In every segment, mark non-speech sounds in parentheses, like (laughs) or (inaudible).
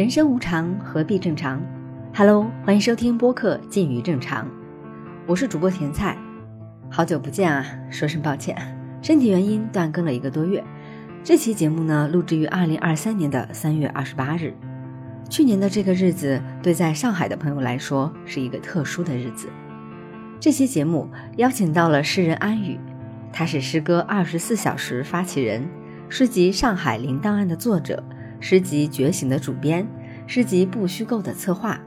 人生无常，何必正常？Hello，欢迎收听播客《近于正常》，我是主播甜菜，好久不见啊，说声抱歉，身体原因断更了一个多月。这期节目呢，录制于二零二三年的三月二十八日。去年的这个日子，对在上海的朋友来说是一个特殊的日子。这期节目邀请到了诗人安宇，他是诗歌二十四小时发起人，诗集《上海零档案》的作者。诗集《觉醒》的主编，诗集不虚构的策划，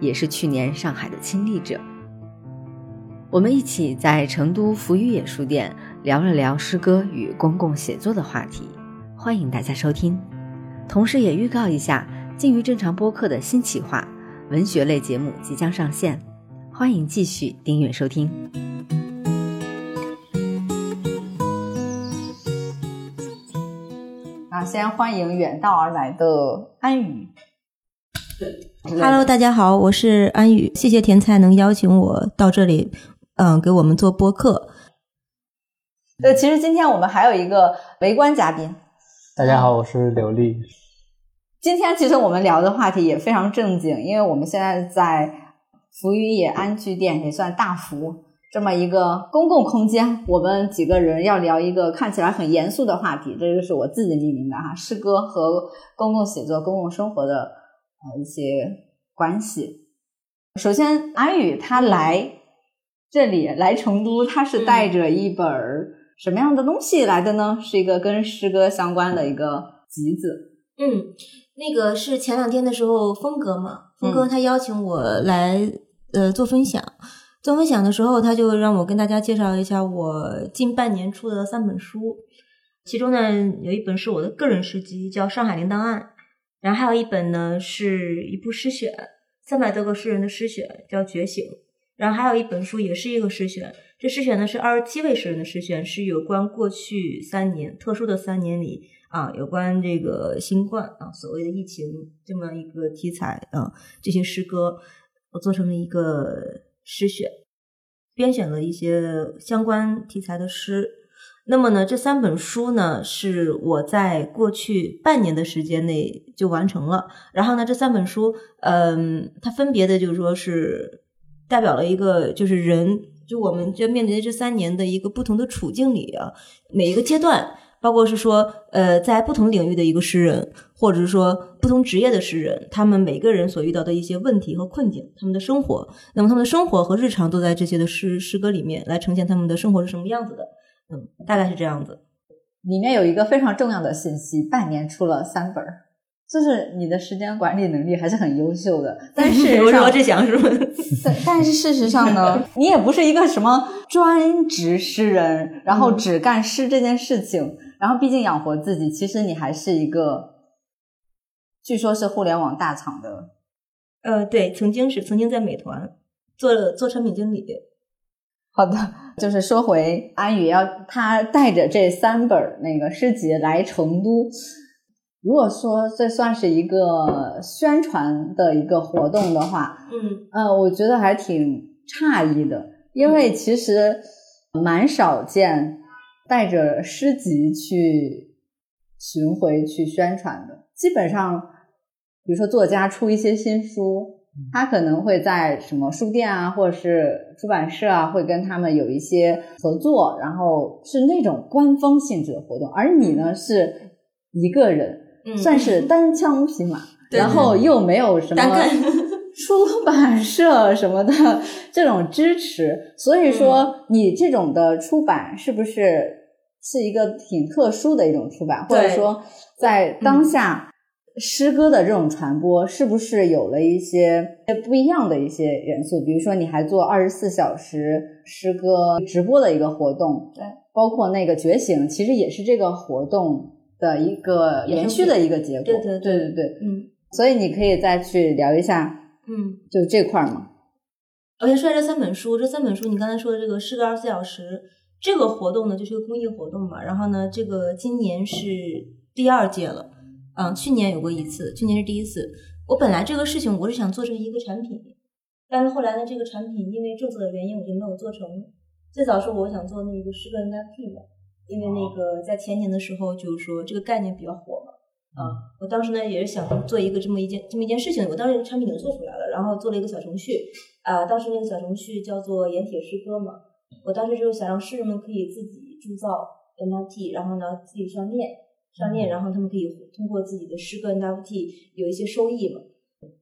也是去年上海的亲历者。我们一起在成都福于野书店聊了聊诗歌与公共写作的话题，欢迎大家收听。同时也预告一下，近于正常播客的新企划——文学类节目即将上线，欢迎继续订阅收听。先欢迎远道而来的安宇。Hello，大家好，我是安宇，谢谢甜菜能邀请我到这里，嗯，给我们做播客。对，其实今天我们还有一个围观嘉宾。大家好，我是刘丽。今天其实我们聊的话题也非常正经，因为我们现在在福宇野安居店，也算大福。这么一个公共空间，我们几个人要聊一个看起来很严肃的话题，这就是我自己命名的哈，诗歌和公共写作、公共生活的呃一些关系。首先，安宇他来这里来成都，他是带着一本什么样的东西来的呢？是一个跟诗歌相关的一个集子。嗯，那个是前两天的时候，峰哥嘛，峰哥他邀请我来呃做分享。做分享的时候，他就让我跟大家介绍一下我近半年出的三本书，其中呢有一本是我的个人诗集，叫《上海零档案》，然后还有一本呢是一部诗选，三百多个诗人的诗选，叫《觉醒》，然后还有一本书也是一个诗选，这诗选呢是二十七位诗人的诗选，是有关过去三年特殊的三年里啊，有关这个新冠啊，所谓的疫情这么一个题材啊，这些诗歌我做成了一个。诗选，编选了一些相关题材的诗。那么呢，这三本书呢，是我在过去半年的时间内就完成了。然后呢，这三本书，嗯，它分别的就是说是代表了一个，就是人，就我们就面临这三年的一个不同的处境里啊，每一个阶段。包括是说，呃，在不同领域的一个诗人，或者是说不同职业的诗人，他们每个人所遇到的一些问题和困境，他们的生活，那么他们的生活和日常都在这些的诗诗歌里面来呈现他们的生活是什么样子的，嗯，大概是这样子。里面有一个非常重要的信息，半年出了三本儿，就是你的时间管理能力还是很优秀的。(laughs) 但是罗志祥是吗？(laughs) 但是事实上呢，你也不是一个什么专职诗人，然后只干诗这件事情。然后，毕竟养活自己，其实你还是一个，据说是互联网大厂的，呃，对，曾经是曾经在美团做做产品经理。好的，就是说回安宇要他带着这三本那个诗集来成都，如果说这算是一个宣传的一个活动的话，嗯，呃，我觉得还挺诧异的，因为其实蛮少见。带着诗集去巡回去宣传的，基本上，比如说作家出一些新书，他可能会在什么书店啊，或者是出版社啊，会跟他们有一些合作，然后是那种官方性质的活动。而你呢，是一个人，算是 (laughs) 单枪匹马，然后又没有什么出版社什么的这种支持，(laughs) 所以说你这种的出版是不是？是一个挺特殊的一种出版，或者说在当下诗歌的这种传播，是不是有了一些不一样的一些元素？比如说，你还做二十四小时诗歌直播的一个活动，对，包括那个觉醒，其实也是这个活动的一个延续的一个结果。对对。对对对，嗯，所以你可以再去聊一下，嗯，就这块儿嘛。我先说这三本书，这三本书你刚才说的这个诗歌二十四小时。这个活动呢，就是个公益活动嘛。然后呢，这个今年是第二届了，嗯，去年有过一次，去年是第一次。我本来这个事情我是想做成一个产品，但是后来呢，这个产品因为政策的原因，我就没有做成。最早是我想做那个诗歌 NFT 嘛，因为那个在前年的时候就是说这个概念比较火嘛，啊，我当时呢也是想做一个这么一件这么一件事情，我当时产品已经做出来了，然后做了一个小程序，啊，当时那个小程序叫做盐铁诗歌嘛，我当时就是想让诗人们可以自己铸造 NFT，然后呢自己上链上链，然后他们可以通过自己的诗歌 NFT 有一些收益嘛，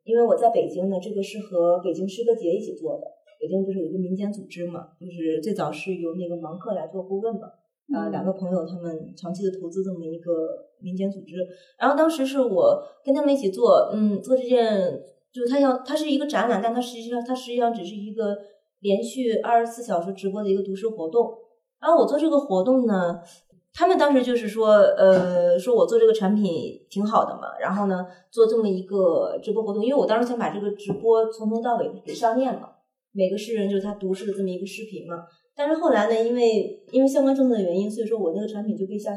因为我在北京呢，这个是和北京诗歌节一起做的，北京不是有一个民间组织嘛，就是最早是由那个芒克来做顾问嘛。啊，两个朋友他们长期的投资这么一个民间组织，然后当时是我跟他们一起做，嗯，做这件，就它要它是一个展览，但它实际上它实际上只是一个连续二十四小时直播的一个读书活动。然后我做这个活动呢，他们当时就是说，呃，说我做这个产品挺好的嘛，然后呢做这么一个直播活动，因为我当时想把这个直播从头到尾给上链嘛，每个诗人就是他读诗的这么一个视频嘛。但是后来呢，因为因为相关政策的原因，所以说我那个产品就被下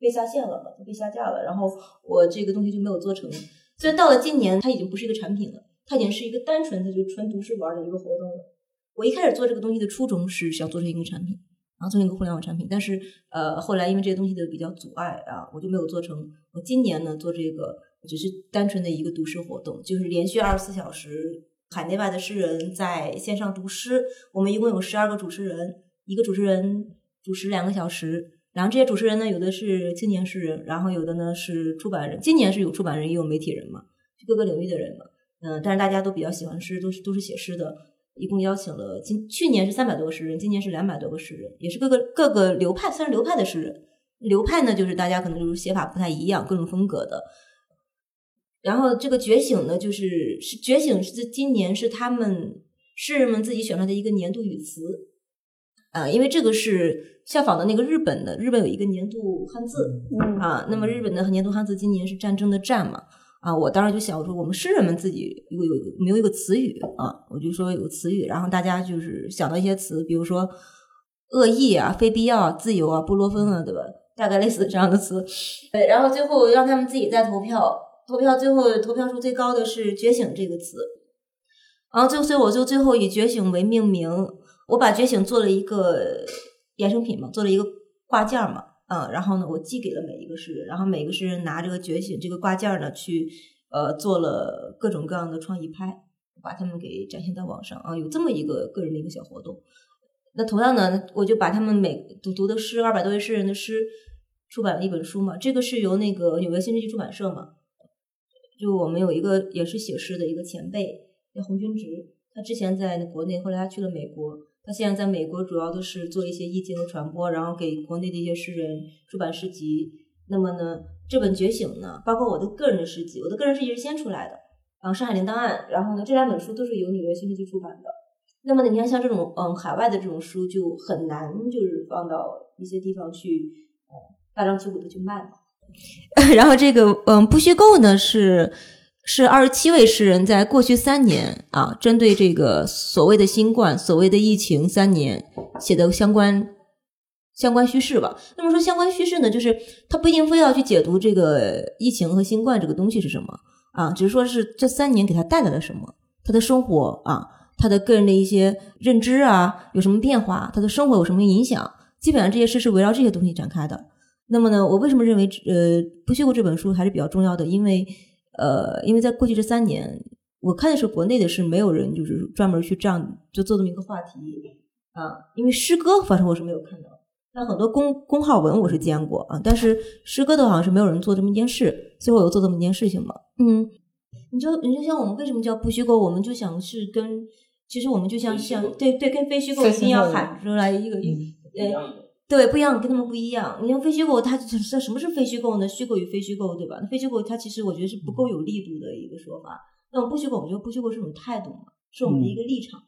被下线了嘛，就被下架了。然后我这个东西就没有做成。所以到了今年，它已经不是一个产品了，它已经是一个单纯的就纯读诗玩的一个活动了。我一开始做这个东西的初衷是想做成一个产品，然后做成一个互联网产品。但是呃，后来因为这些东西的比较阻碍啊，我就没有做成。我今年呢做这个只是单纯的一个读诗活动，就是连续二十四小时。海内外的诗人在线上读诗，我们一共有十二个主持人，一个主持人主持两个小时。然后这些主持人呢，有的是青年诗人，然后有的呢是出版人。今年是有出版人，也有媒体人嘛，各个领域的人嘛。嗯，但是大家都比较喜欢诗，都是都是写诗的。一共邀请了今去年是三百多个诗人，今年是两百多个诗人，也是各个各个流派，算是流派的诗人。流派呢，就是大家可能就是写法不太一样，各种风格的。然后这个觉醒呢，就是是觉醒是今年是他们诗人们自己选出来的一个年度语词，啊，因为这个是效仿的那个日本的，日本有一个年度汉字，啊，那么日本的年度汉字今年是战争的战嘛，啊，我当时就想我说我们诗人们自己有有没有一个词语啊，我就说有个词语，然后大家就是想到一些词，比如说恶意啊、非必要、自由啊、布洛芬啊，对吧？大概类似这样的词，对，然后最后让他们自己再投票。投票最后投票数最高的是“觉醒”这个词，然后最后所以我就最后以“觉醒”为命名，我把“觉醒”做了一个衍生品嘛，做了一个挂件嘛，嗯，然后呢，我寄给了每一个诗人，然后每个诗人拿这个“觉醒”这个挂件呢，去呃做了各种各样的创意拍，把他们给展现到网上啊，有这么一个个人的一个小活动。那同样呢，我就把他们每读读的诗，二百多位诗人的诗，出版了一本书嘛，这个是由那个纽约新世纪出版社嘛。就我们有一个也是写诗的一个前辈叫洪军直，他之前在国内，后来他去了美国，他现在在美国主要都是做一些译经的传播，然后给国内的一些诗人出版诗集。那么呢，这本《觉醒》呢，包括我的个人的诗集，我的个人诗集是先出来的，然后《上海零档案》，然后呢，这两本书都是由纽约新世纪出版的。那么呢，你看像这种嗯海外的这种书就很难就是放到一些地方去，呃大张旗鼓的去卖嘛。(laughs) 然后这个嗯，不虚构呢是是二十七位诗人在过去三年啊，针对这个所谓的新冠、所谓的疫情三年写的相关相关叙事吧。那么说相关叙事呢，就是他不一定非要去解读这个疫情和新冠这个东西是什么啊，只是说是这三年给他带来了什么，他的生活啊，他的个人的一些认知啊有什么变化，他的生活有什么影响，基本上这些诗是围绕这些东西展开的。那么呢，我为什么认为呃不虚构这本书还是比较重要的？因为呃，因为在过去这三年，我看的是国内的是没有人就是专门去这样就做这么一个话题啊。因为诗歌，反正我是没有看到，但很多公公号文我是见过啊。但是诗歌的好像是没有人做这么一件事，最后我又做这么一件事情嘛。嗯，你就你就像我们为什么叫不虚构？我们就想是跟其实我们就像像对对跟非虚构一定要喊出来一个呃。对，不一样，跟他们不一样。你像非虚构，它这什么是非虚构呢？虚构与非虚构，对吧？那非虚构它其实我觉得是不够有力度的一个说法。那么不虚构，我觉得不虚构是一种态度嘛，是我们的一个立场。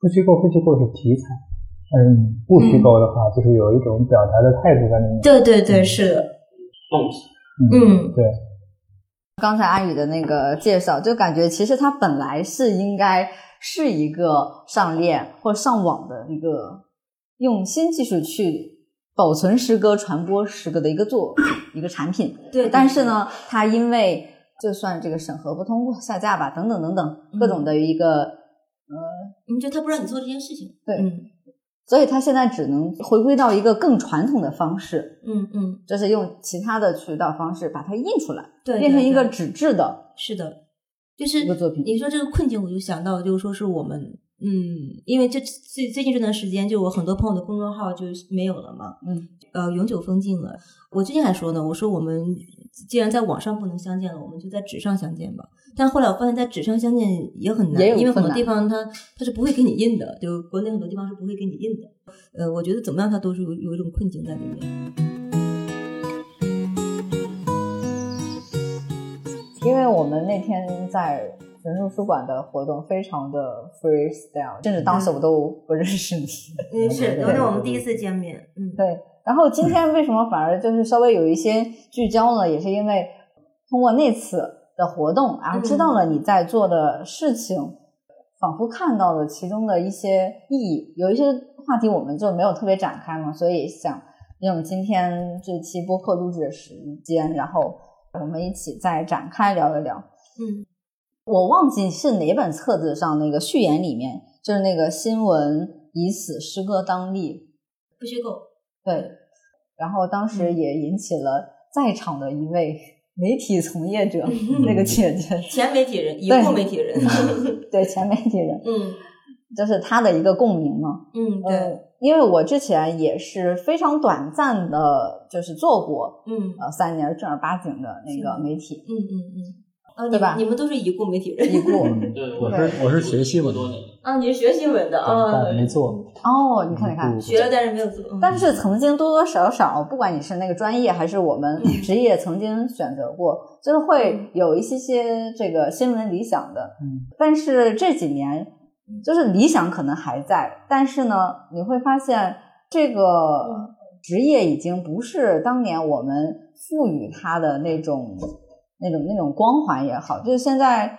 不虚构，非虚构是题材。嗯，不虚构的话，就是有一种表达的态度在里面。对对对，是的。动词。嗯，对。刚才阿宇的那个介绍，就感觉其实它本来是应该是一个上链或上网的一个。用新技术去保存诗歌、传播诗歌的一个作 (coughs) 一个产品，对。但是呢，它因为就算这个审核不通过、下架吧，等等等等各种的一个呃，你觉得他不让你做这件事情？对，嗯。所以他现在只能回归到一个更传统的方式，嗯嗯，就是用其他的渠道方式把它印出来，对，变成一个纸质的是的，就是一个作品。你说这个困境，我就想到就是说是我们，嗯，因为这最最近这段时间，就我很多朋友的公众号就没有了嘛，嗯，呃，永久封禁了。我最近还说呢，我说我们既然在网上不能相见了，我们就在纸上相见吧。但后来我发现，在纸上相见也很难，因为很多地方它它是不会给你印的，就国内很多地方是不会给你印的。呃，我觉得怎么样，它都是有有一种困境在里面。因为我们那天在人入书馆的活动非常的 freestyle，甚至当时我都不认识你。嗯，是，对那是我们第一次见面，嗯，对，然后今天为什么反而就是稍微有一些聚焦呢？也是因为通过那次的活动，然后知道了你在做的事情，仿佛看到了其中的一些意义。有一些话题我们就没有特别展开嘛，所以想利用今天这期播客录制的时间，然后我们一起再展开聊一聊。嗯我忘记是哪本册子上那个序言里面，就是那个新闻以死，诗歌当立，不虚构，对，然后当时嗯也引起了在场的一位 (laughs) 媒体从业者，(laughs) 那个姐姐，前媒体人，(laughs) 已对故媒体人，对前媒体人，嗯。就是他的一个共鸣嘛。嗯，呃对，，因为我之前也是非常短暂的，就是做过嗯。呃三年正儿八经的那个媒体，嗯嗯嗯，啊，对吧你们都是已故媒体人，已故。(laughs) 嗯对，我是我是学新闻的，啊，你是学新闻的啊，但没做。哦，你看你看，学了但是没有做，嗯但是曾经多多少少，不管你是那个专业还是我们职业，曾经选择过，就是会有一些些这个新闻理想的。嗯，但是这几年，就是理想可能还在，但是呢，你会发现这个职业已经不是当年我们赋予它的那种、那种、那种光环也好，就是现在。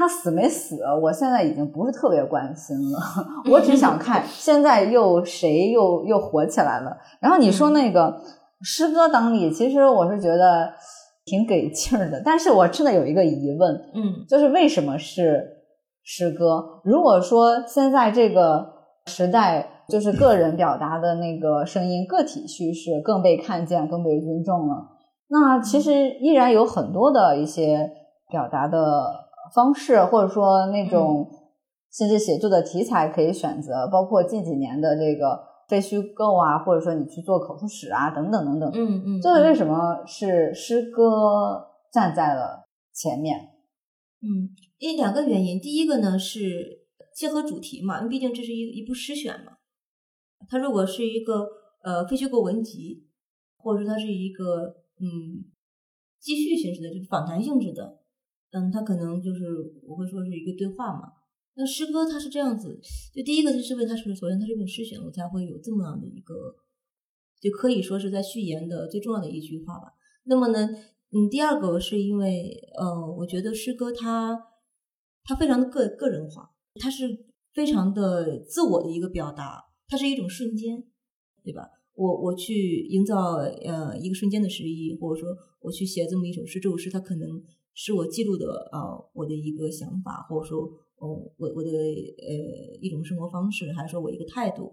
他死没死？我现在已经不是特别关心了，(laughs) 我只想看 (laughs) 现在又谁又又火起来了。然后你说那个诗歌当立，其实我是觉得挺给劲儿的，但是我真的有一个疑问，嗯就是为什么是诗歌？如果说现在这个时代，就是个人表达的那个声音、个体叙事更被看见、更被尊重了，那其实依然有很多的一些表达的方式，或者说那种甚至写作的题材可以选择，包括近几年的这个非虚构啊，或者说你去做口述史啊，等等等等。嗯嗯，这是为什么是诗歌站在了前面？嗯，因为两个原因，第一个呢是结合主题嘛，因为毕竟这是一一部诗选嘛。它如果是一个呃非虚构文集，或者说它是一个嗯记叙形式的，就是访谈性质的，嗯，它可能就是我会说是一个对话嘛。那诗歌它是这样子，就第一个就是因为它是首先它是一本诗选，我才会有这么样的一个，就可以说是在序言的最重要的一句话吧。那么呢，嗯，第二个是因为呃，我觉得诗歌它它非常的个个人化，它是非常的自我的一个表达，它是一种瞬间，对吧？我我去营造呃一个瞬间的诗意，或者说我去写这么一首诗，这首诗它可能是我记录的呃我的一个想法，或者说哦我我的呃一种生活方式，还是说我一个态度，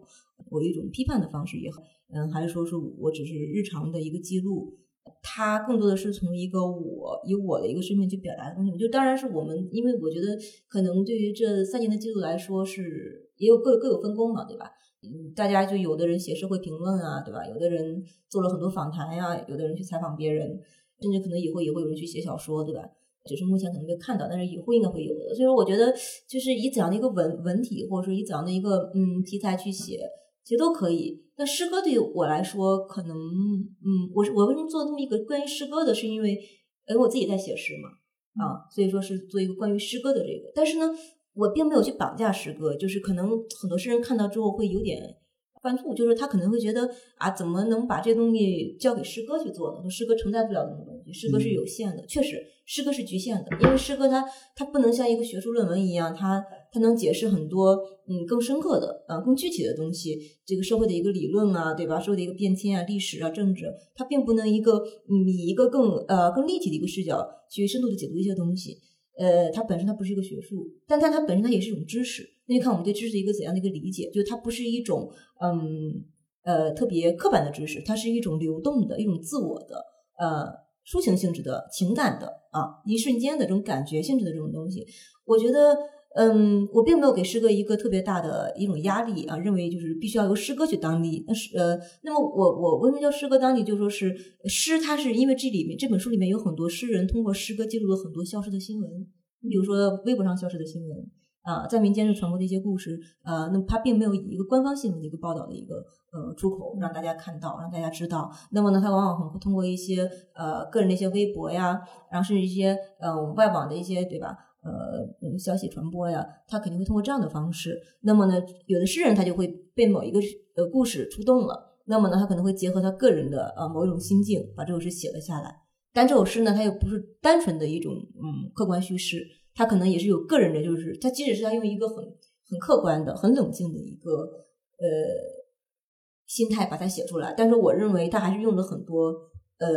我一种批判的方式也好，嗯，还是说是我只是日常的一个记录。它更多的是从一个我以我的一个身份去表达的东西，就当然是我们，因为我觉得可能对于这三年的记录来说是也有各各有分工嘛，对吧？嗯，大家就有的人写社会评论啊，对吧？有的人做了很多访谈呀、有的人去采访别人，甚至可能以后也会有人去写小说，对吧？只是目前可能没看到，但是以后应该会有的。所以说，我觉得就是以怎样的一个文文体，或者说以怎样的一个嗯题材去写，其实都可以。那诗歌对于我来说，可能嗯，我是我为什么做这么一个关于诗歌的，是因为因为我自己在写诗嘛，啊，所以说是做一个关于诗歌的这个。但是呢，我并没有去绑架诗歌，就是可能很多诗人看到之后会有点犯怵，就是他可能会觉得啊，怎么能把这东西交给诗歌去做呢？说诗歌承载不了这种东西，诗歌是有限的，确实诗歌是局限的，因为诗歌它它不能像一个学术论文一样，它它能解释很多嗯更深刻的呃更具体的东西，这个社会的一个理论啊，对吧？社会的一个变迁啊，历史啊，政治，它并不能一个嗯以一个更呃更立体的一个视角去深度的解读一些东西。呃，它本身它不是一个学术，但它它本身它也是一种知识，那就看我们对知识的一个怎样的一个理解，就它不是一种嗯呃特别刻板的知识，它是一种流动的一种自我的呃抒情性质的情感的啊一瞬间的这种感觉性质的这种东西，我觉得。嗯，我并没有给诗歌一个特别大的一种压力啊，认为就是必须要由诗歌去当立。那是呃，那么我我为什么叫诗歌当立？就说是诗，它是因为这里面这本书里面有很多诗人通过诗歌记录了很多消失的新闻，你比如说微博上消失的新闻啊，在民间是传播的一些故事啊，那么它并没有以一个官方新闻的一个报道的一个呃出口让大家看到，让大家知道。那么呢，它往往很会通过一些呃个人的一些微博呀，然后甚至一些呃外网的一些对吧？呃，消息传播呀，他肯定会通过这样的方式。那么呢，有的诗人他就会被某一个呃故事触动了，那么呢，他可能会结合他个人的呃某一种心境，把这首诗写了下来。但这首诗呢，它又不是单纯的一种嗯客观叙事，它可能也是有个人的，就是他即使是他用一个很很客观的、很冷静的一个呃心态把它写出来，但是我认为他还是用了很多呃，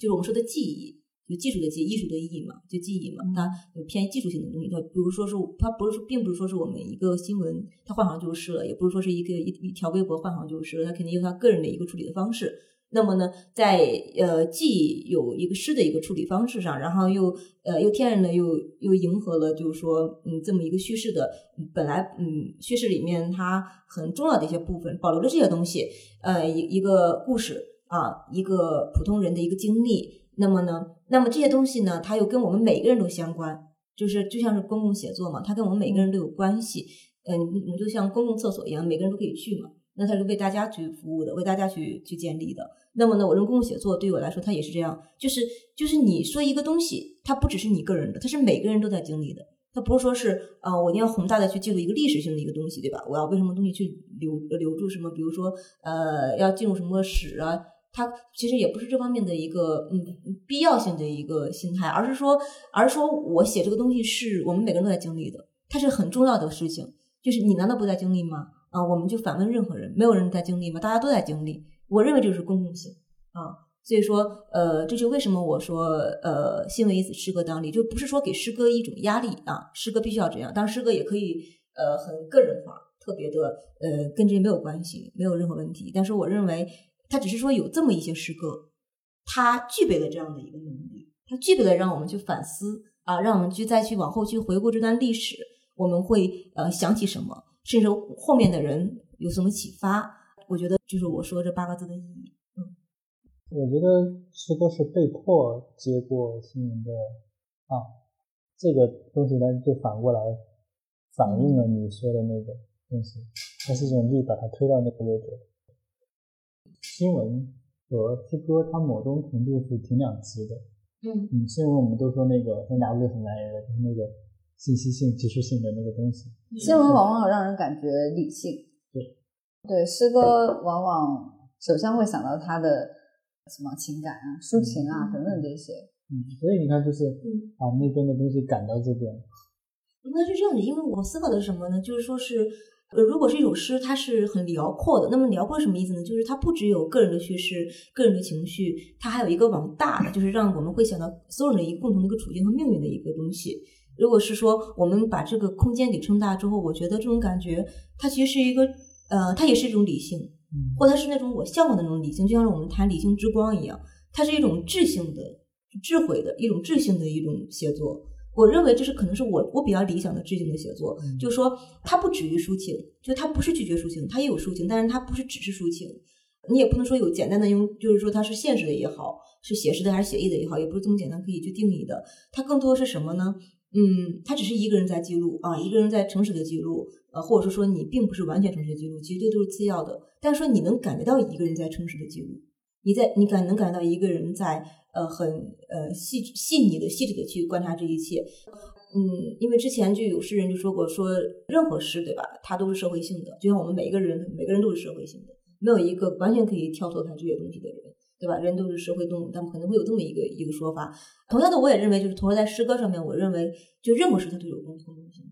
就是我们说的记忆。就技术的技，艺术的艺嘛，就记忆嘛，它有偏技术性的东西。它比如说是，它不是说，并不是说是我们一个新闻，它换行就是了，也不是说是一个一一条微博换行就是了，它肯定有它个人的一个处理的方式。那么呢，在呃既有一个诗的一个处理方式上，然后又呃又天然的又又迎合了，就是说嗯这么一个叙事的本来嗯叙事里面它很重要的一些部分，保留了这些东西，呃一一个故事啊，一个普通人的一个经历。那么呢？那么这些东西呢？它又跟我们每个人都相关，就是就像是公共写作嘛，它跟我们每个人都有关系。嗯，你就像公共厕所一样，每个人都可以去嘛。那它是为大家去服务的，为大家去去建立的。那么呢，我认为公共写作对我来说，它也是这样，就是就是你说一个东西，它不只是你个人的，它是每个人都在经历的。它不是说是啊，我一定要宏大的去记录一个历史性的一个东西，对吧？我要为什么东西去留留住什么？比如说呃，要进入什么史啊？它其实也不是这方面的一个嗯必要性的一个心态，而是说，而是说我写这个东西是我们每个人都在经历的，它是很重要的事情。就是你难道不在经历吗？啊，我们就反问任何人，没有人在经历吗？大家都在经历。我认为这就是公共性啊。所以说，呃，这就为什么我说，呃，新闻以此诗歌当立，就不是说给诗歌一种压力啊，诗歌必须要这样，当然诗歌也可以呃很个人化，特别的呃跟这些没有关系，没有任何问题。但是我认为。他只是说有这么一些诗歌，他具备了这样的一个能力，他具备了让我们去反思啊，让我们去再去往后去回顾这段历史，我们会呃想起什么，甚至后面的人有什么启发。我觉得就是我说这八个字的意义。嗯，我觉得诗歌是被迫接过新闻的啊，这个东西呢就反过来反映了你说的那个东西，它是一种力把它推到那个位置。新闻和诗歌，它某种程度是挺两极的。嗯嗯，新闻我们都说那个从哪里很来的，就是那个信息性、即时性的那个东西。新闻往往让人感觉理性。对对，诗歌往往首先会想到他的什么情感啊、抒情啊等等这些。嗯，所以你看，就是把那边的东西赶到这边。那是这样的，因为我思考的是什么呢？就是说是。呃，如果是一首诗，它是很辽阔的。那么辽阔什么意思呢？就是它不只有个人的叙事、个人的情绪，它还有一个往大的，就是让我们会想到所有人一个共同的一个处境和命运的一个东西。如果是说我们把这个空间给撑大之后，我觉得这种感觉，它其实是一个，呃，它也是一种理性，或它是那种我向往的那种理性，就像是我们谈理性之光一样，它是一种智性的、智慧的一种智性的一种写作。我认为这是可能是我我比较理想的致敬的写作，就是说它不止于抒情，就它不是拒绝抒情，它也有抒情，但是它不是只是抒情，你也不能说有简单的用，就是说它是现实的也好，是写实的还是写意的也好，也不是这么简单可以去定义的。它更多是什么呢？嗯，它只是一个人在记录啊，一个人在诚实的记录，呃，或者是说你并不是完全诚实的记录，其实这都是次要的。但是说你能感觉到一个人在诚实的记录，你在你感能感觉到一个人在。呃，很呃细细腻的、细致的去观察这一切，嗯，因为之前就有诗人就说过，说任何诗对吧，它都是社会性的，就像我们每一个人，每个人都是社会性的，没有一个完全可以跳脱开这些东西的人，对吧？人都是社会动物，他们可能会有这么一个一个说法。同样的，我也认为，就是同时在诗歌上面，我认为就任何诗它都有共通性，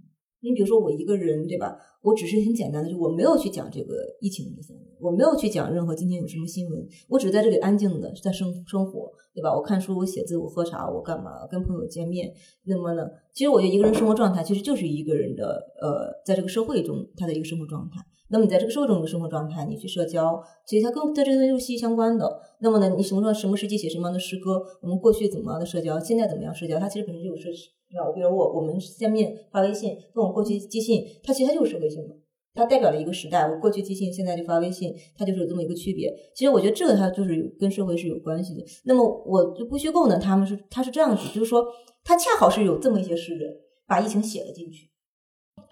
你比如说我一个人，对吧？我只是很简单的，就我没有去讲这个疫情的，我没有去讲任何今天有什么新闻，我只是在这里安静的在生生活，对吧？我看书，我写字，我喝茶，我干嘛？跟朋友见面。那么呢，其实我觉得一个人生活状态其实就是一个人的呃，在这个社会中他的一个生活状态。那么你在这个社会中的生活状态，你去社交，其实它跟在这个东西息息相关的。那么呢，你什么时候什么时期写什么样的诗歌？我们过去怎么样的社交？现在怎么样社交？它其实本身就有社。对吧？我比如我，我们见面发微信，跟我过去寄信，它其实它就是社会性的，它代表了一个时代。我过去寄信，现在就发微信，它就是有这么一个区别。其实我觉得这个它就是跟社会是有关系的。那么我就不虚构呢，他们是他是这样子，就是说他恰好是有这么一些诗人把疫情写了进去。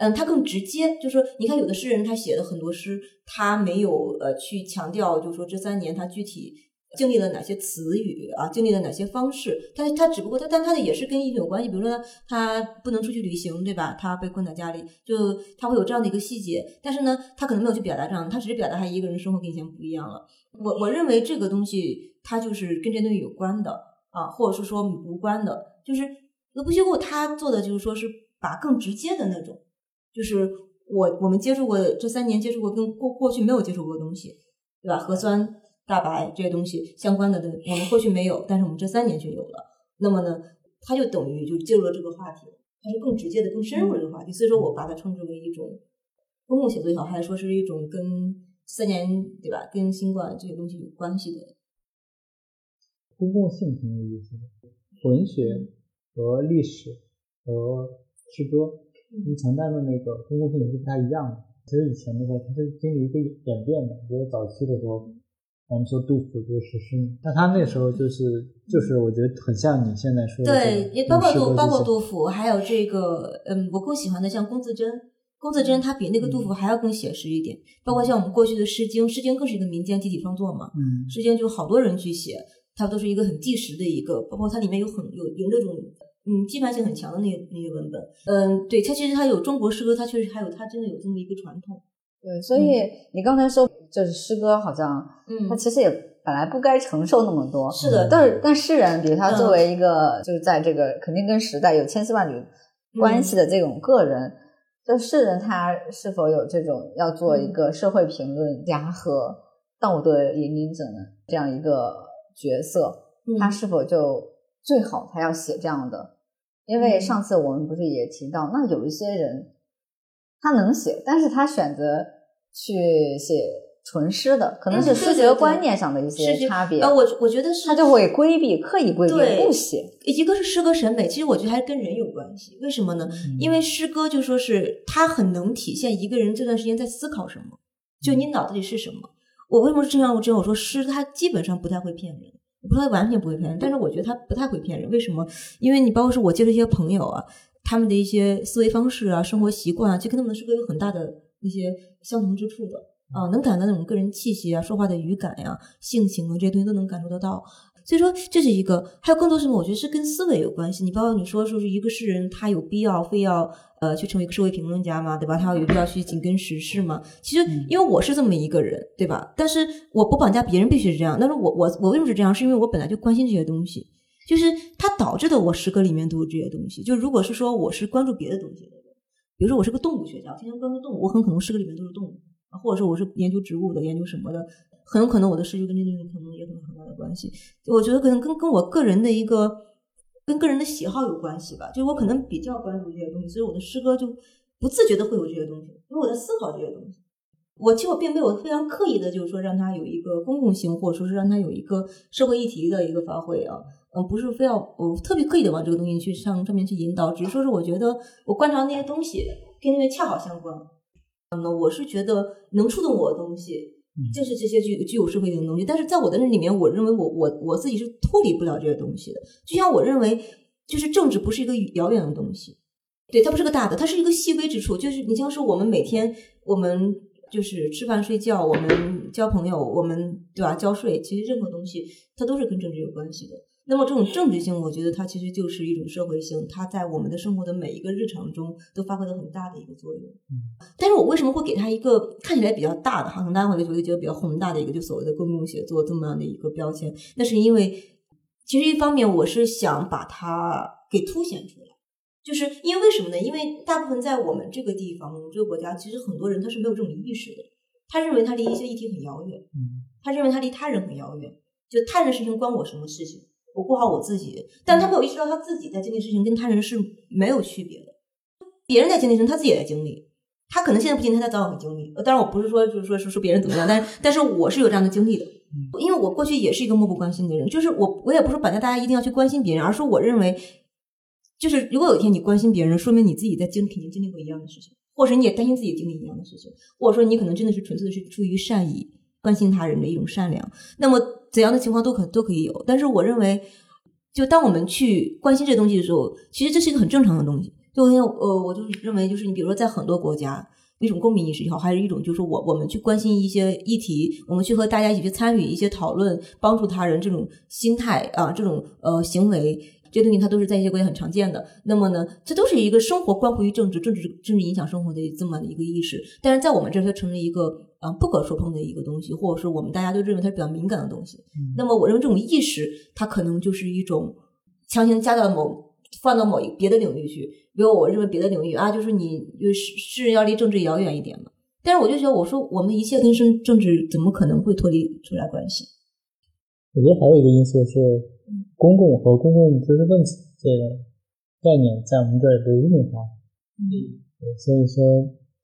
嗯，他更直接，就是说你看有的诗人他写的很多诗，他没有呃去强调，就是说这三年他具体。经历了哪些词语啊？经历了哪些方式？他他只不过他，但他的也是跟疫情有关系。比如说他不能出去旅行，对吧？他被困在家里，就他会有这样的一个细节。但是呢，他可能没有去表达这样，他只是表达他一个人生活跟以前不一样了。我我认为这个东西它就是跟这东西有关的啊，或者是说无关的。就是不修过他做的就是说是把更直接的那种，就是我我们接触过这三年接触过跟过过去没有接触过的东西，对吧？核酸。大白这些东西相关的的，我们过去没有，但是我们这三年却有了。那么呢，它就等于就介入了这个话题，它是更直接的、更深入的这个话题。所以说我把它称之为一种公共写作也好，还是说是一种跟三年对吧，跟新冠这些东西有关系的公共性挺有意思。文学和历史和诗歌，你承担的那个公共性是不太一样的。其实以前的时候，它是经历一个演变的。比如早期的时候。我们说杜甫就是诗人，那他那时候就是就是我觉得很像你现在说的对，也包括杜包括杜甫，还有这个嗯，我更喜欢的像龚自珍，龚自珍他比那个杜甫还要更写实一点。包括像我们过去的《诗经》，《诗经》更是一个民间集体创作嘛，嗯，《诗经》就好多人去写，它都是一个很纪实的一个，包括它里面有很有有那种嗯批判性很强的那那些文本，嗯，对，它其实它有中国诗歌，它确实还有它真的有这么一个传统。对，所以你刚才说就是诗歌，好像，嗯，它其实也本来不该承受那么多，是的。但是，但诗人，比如他作为一个，就是在这个肯定跟时代有千丝万缕关系的这种个人，这诗人他是否有这种要做一个社会评论家和道德引领者呢？这样一个角色，他是否就最好他要写这样的？因为上次我们不是也提到，那有一些人。他能写，但是他选择去写纯诗的，可能是诗学观念上的一些差别。呃，我我觉得是他就会规避，刻意规避不写。一个是诗歌审美，其实我觉得还跟人有关系。为什么呢？因为诗歌就说是它很能体现一个人这段时间在思考什么，就你脑子里是什么。我为什么是这样？我之后我说诗，它基本上不太会骗人，我不说完全不会骗人，但是我觉得他不太会骗人。为什么？因为你包括是我接触一些朋友啊。他们的一些思维方式啊，生活习惯啊，就跟他们的诗歌有很大的一些相同之处的啊，能感到那种个人气息啊，说话的语感呀、性情啊这些东西都能感受得到。所以说这是一个，还有更多什么？我觉得是跟思维有关系。你包括你说说是一个诗人，他有必要非要呃去成为一个社会评论家吗？对吧？他有必要去紧跟时事吗？其实因为我是这么一个人，对吧？但是我不绑架别人，必须是这样。但是我我我为什么是这样？是因为我本来就关心这些东西。就是它导致的，我诗歌里面都有这些东西。就如果是说我是关注别的东西的人，比如说我是个动物学家，天天关注动物，我很可能诗歌里面都是动物啊，或者说我是研究植物的，研究什么的，很有可能我的诗就跟这东西可能也有很大的关系。我觉得可能跟跟我个人的一个跟个人的喜好有关系吧。就我可能比较关注这些东西，所以我的诗歌就不自觉的会有这些东西，因为我在思考这些东西。我其实我并没有非常刻意的，就是说让它有一个公共性，或者说是让它有一个社会议题的一个发挥啊。嗯，不是非要我特别刻意的往这个东西去上上面去引导，只是说是我觉得我观察那些东西跟那些恰好相关。嗯，我是觉得能触动我的东西，就是这些具具有社会性的东西。但是在我的那里面，我认为我我我自己是脱离不了这些东西的。就像我认为，就是政治不是一个遥远的东西，对，它不是个大的，它是一个细微之处。就是你像说我们每天我们就是吃饭睡觉，我们交朋友，我们对吧？交税，其实任何东西它都是跟政治有关系的。那么这种政治性，我觉得它其实就是一种社会性，它在我们的生活的每一个日常中都发挥了很大的一个作用。嗯，但是我为什么会给它一个看起来比较大的哈，可能大家会觉得觉得比较宏大的一个，就所谓的公共写作这么样的一个标签？那是因为其实一方面我是想把它给凸显出来，就是因为为什么呢？因为大部分在我们这个地方，我们这个国家，其实很多人他是没有这种意识的。他认为他离一些议题很遥远，嗯他认为他离他人很遥远，就他人的事情关我什么事情？我过好我自己，但他没有意识到他自己在经历事情跟他人是没有区别的。别人在经历的事情，他自己也在经历。他可能现在不经历，他早晚会经历。呃当然，我不是说就是说说说别人怎么样，但是但是我是有这样的经历的，因为我过去也是一个漠不关心的人。就是我我也不是说把大家一定要去关心别人，而是我认为，就是如果有一天你关心别人，说明你自己在经肯定经历过一样的事情，或者是你也担心自己经历一样的事情，或者说你可能真的是纯粹的是出于善意关心他人的一种善良。那么怎样的情况都可都可以有，但是我认为，就当我们去关心这东西的时候，其实这是一个很正常的东西。就因为呃，我就认为，就是你比如说在很多国家，一种公民意识也好，还是一种就是我我们去关心一些议题，我们去和大家一起去参与一些讨论，帮助他人这种心态啊，这种呃行为。这些东西它都是在一些国家很常见的，那么呢，这都是一个生活关乎于政治，政治政治影响生活的这么的一个意识。但是在我们这儿，它成了一个呃不可触碰的一个东西，或者是我们大家都认为它是比较敏感的东西。那么我认为这种意识，它可能就是一种强行加到某放到某一别的领域去，比如我认为别的领域啊，就是你是是要离政治遥远一点嘛。但是我就觉得，我说我们一切跟政政治怎么可能会脱离出来关系？我觉得还有一个因素是，公共和公共知识分子这个概念在我们这儿被污名化，嗯所以说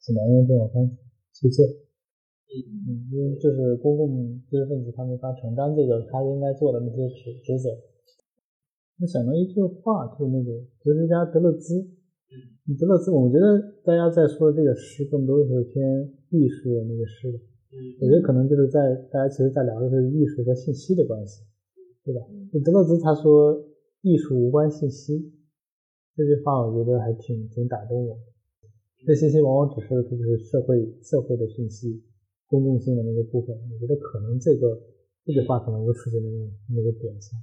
只能用这种方式去做。嗯，因为就是公共知识分子他没法承担这个他应该做的那些职职责。我想到一句话，就是那个哲学家德勒兹，德勒兹，我觉得大家在说的这个诗更多的是偏艺术的那个诗的。我觉得可能就是在大家其实在聊的是艺术和信息的关系，对吧？就德勒兹他说“艺术无关信息”这句话，我觉得还挺挺打动我。这信息往往只是就是社会社会的信息、公共性的那个部分。我觉得可能这个这句话可能会出现在那个那个点上。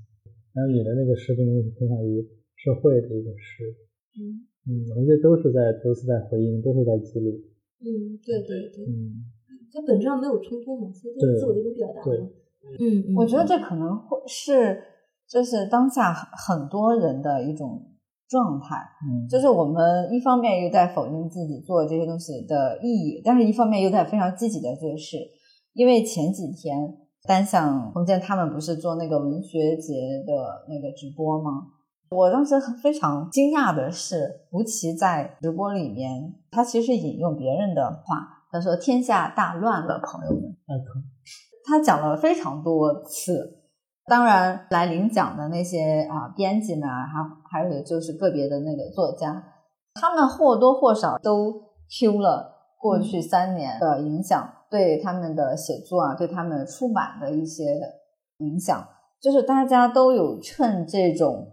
然后你的那个诗更偏向于社会的一个诗，嗯嗯，我觉得都是在都是在回应，都是在记录，嗯，对对对，嗯。它本质上没有冲突嘛，所以这对是自我的一种表达对嘛。嗯，嗯我觉得这可能会是，就是当下很多人的一种状态，嗯，就是我们一方面又在否定自己做这些东西的意义，但是一方面又在非常积极的做事。因为前几天单向空间他们不是做那个文学节的那个直播吗？我当时非常惊讶的是，吴奇在直播里面，他其实引用别人的话，他说：“天下大乱了，朋友们。”他讲了非常多次。当然，来领奖的那些啊编辑们啊，还还有就是个别的那个作家，他们或多或少都 Q 了过去三年的影响，对他们的写作啊，对他们出版的一些影响，就是大家都有趁这种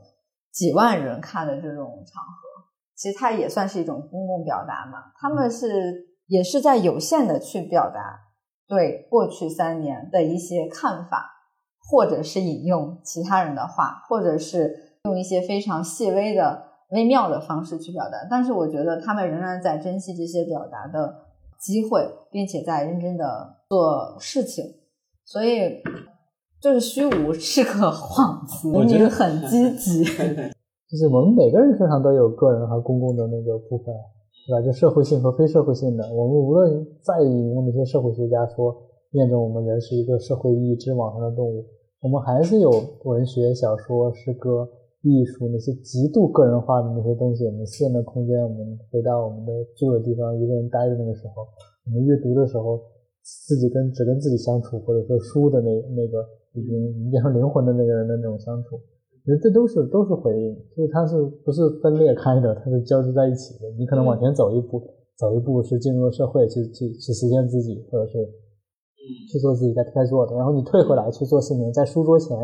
几万人看的这种场合，其实它也算是一种公共表达嘛。他们是也是在有限的去表达对过去三年的一些看法，或者是引用其他人的话，或者是用一些非常细微的、微妙的方式去表达。但是我觉得他们仍然在珍惜这些表达的机会，并且在认真的做事情。所以，就是虚无是个幌子，你我觉得很积极。(laughs) 就是我们每个人身上都有个人和公共的那个部分，对吧？就社会性和非社会性的。我们无论再引用那些社会学家说，验证我们人是一个社会意义之网上的动物，我们还是有文学、小说、诗歌、艺术那些极度个人化的那些东西。我们私人的空间，我们回到我们的住的地方，一个人待着那个时候，我们阅读的时候，自己跟只跟自己相处，或者说书的那那个已经变成灵魂的那个人的那种相处。我觉得这都是都是回应，就是它是不是分裂开的，它是交织在一起的。你可能往前走一步，走一步是进入社会，去去去实现自己，或者是去做自己该该做的。然后你退回来去做事情，在书桌前，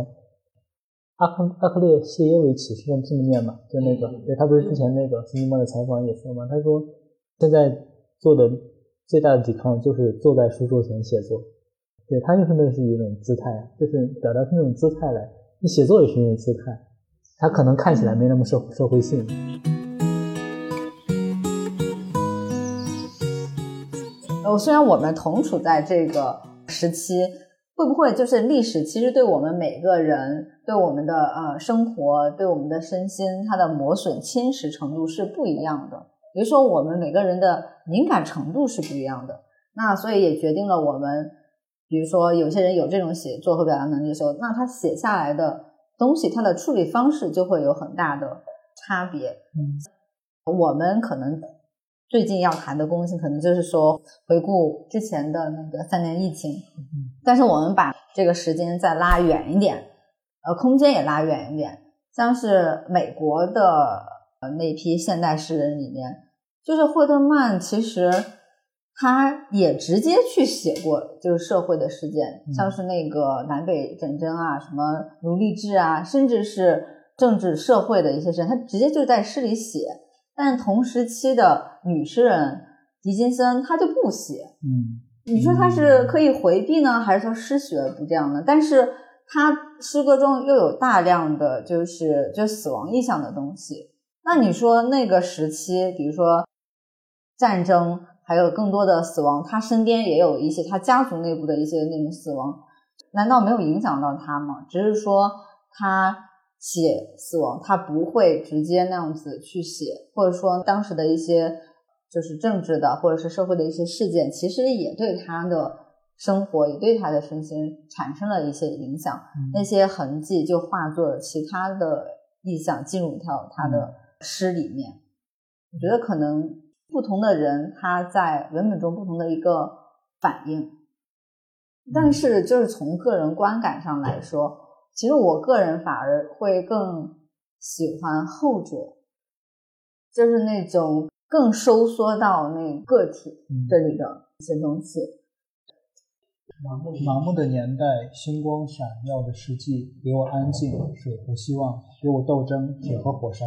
阿克阿克列谢耶维奇是用这么念嘛？就那个，对他不是之前那个新京报的采访也说嘛，他说现在做的最大的抵抗就是坐在书桌前写作。对他就是那是一种姿态，就是表达出那种姿态来。你写作也是一种姿态，它可能看起来没那么社社会性。呃，虽然我们同处在这个时期，会不会就是历史其实对我们每个人、对我们的呃生活、对我们的身心，它的磨损、侵蚀程度是不一样的。比如说，我们每个人的敏感程度是不一样的，那所以也决定了我们，比如说有些人有这种写作和表达能力的时候，那他写下来的东西，他的处理方式就会有很大的差别。嗯，我们可能最近要谈的东西，可能就是说回顾之前的那个三年疫情，但是我们把这个时间再拉远一点，呃，空间也拉远一点，像是美国的呃那批现代诗人里面。就是惠特曼，其实他也直接去写过，就是社会的事件，像是那个南北战争啊，什么奴隶制啊，甚至是政治社会的一些事，他直接就在诗里写。但同时期的女诗人狄金森，他就不写。嗯，你说他是可以回避呢，还是说诗学不这样呢？但是他诗歌中又有大量的就是就死亡意象的东西。那你说那个时期，比如说。战争还有更多的死亡，他身边也有一些他家族内部的一些那种死亡，难道没有影响到他吗？只是说他写死亡，他不会直接那样子去写，或者说当时的一些就是政治的或者是社会的一些事件，其实也对他的生活也对他的身心产生了一些影响，那些痕迹就化作其他的意象进入到他的诗里面。我觉得可能。不同的人，他在文本中不同的一个反应，但是就是从个人观感上来说，其实我个人反而会更喜欢后者，就是那种更收缩到那个体这里的一些东西。盲目的年代，星光闪耀的世纪，给我安静，水和希望，给我斗争，铁和火山。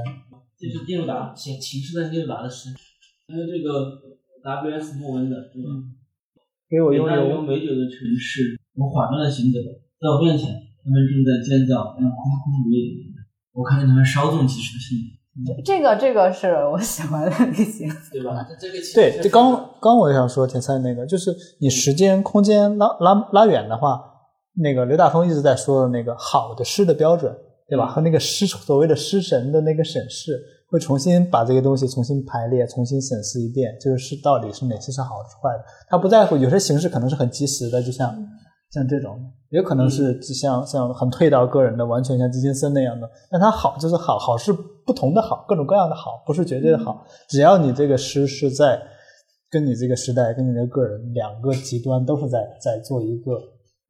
这是聂鲁达写情诗的聂鲁达的诗。还有这个 W.S. 莫文的，对吧？给我拥有美酒的城市，我缓慢的行走，在我面前，他们正在建造那空空如也的年代。我看见他们稍纵即逝的心灵。这个，这个是我喜欢的类型，(laughs) 对吧？这个对，这刚刚我也想说，田三那个，就是你时间空间拉拉拉远的话，那个刘大峰一直在说的那个好的诗的标准，对吧？和那个诗所谓的诗神的那个审视。会重新把这些东西重新排列，重新审视一遍，就是到底是哪些是好是坏的。他不在乎，有些形式可能是很及时的，就像像这种，也可能是像像很退到个人的，完全像基金森那样的。但他好就是好，好是不同的好，各种各样的好，不是绝对的好。只要你这个诗是在跟你这个时代、跟你的个个人两个极端都是在在做一个